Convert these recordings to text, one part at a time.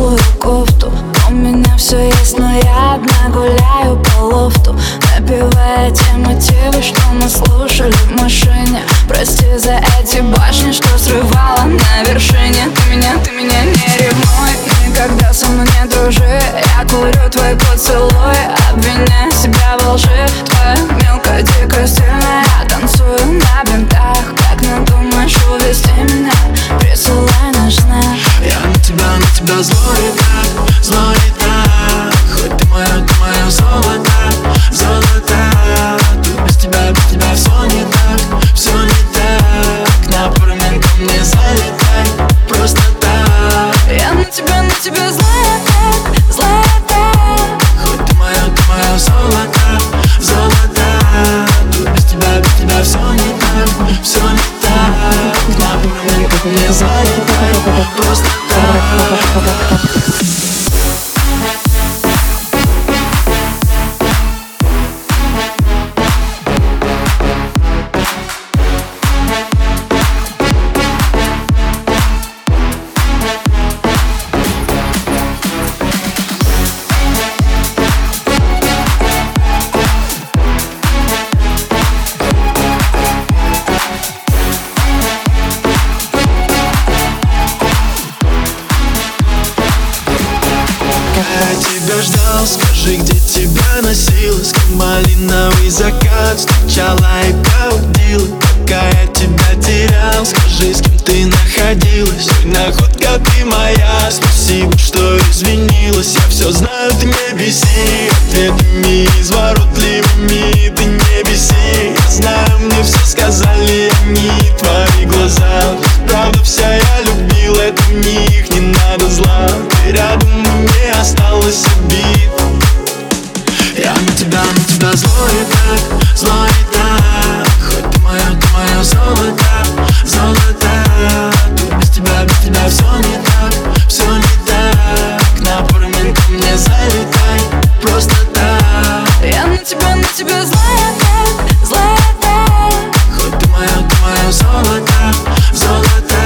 теплую кофту. У меня все есть, но я одна гуляю по лофту. Напевая те мотивы, что мы слушали в машине. Прости за эти башни, что срывала на вершине. Ты меня, ты меня не ревнуй, никогда со мной не дружи. Я курю твой поцелуй, обвиняя себя во лжи. Твоя мелкая, дикая, стильная Я танцую на бинтах, как надумаешь увести меня тебя, злой так, злой так. Хоть ты моя, ты моя золото, золото. Тут без тебя, без тебя все не так, все не так. На пару минут ко мне залетай, просто так. Я на тебя, на тебя злая так, злая так. Хоть ты моя, ты моя золото, золото. Тут без тебя, без тебя все не так, все не так. На пару минут ко мне залетай, Я тебя ждал, скажи, где тебя носила С малиновый закат. Встречала и проводила Пока я тебя терял, скажи, с кем ты находилась? Ой, находка ты моя, спасибо, что извинилась. Я все знаю, ты не беси Просто так. Я на тебя, на тебя злая так, злая. Так Хоть ты моя, ты моя золото, золото.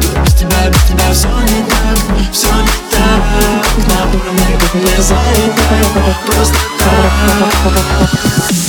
Тут без тебя, без тебя все не так, все не так. На уровне, как не залетай Просто так.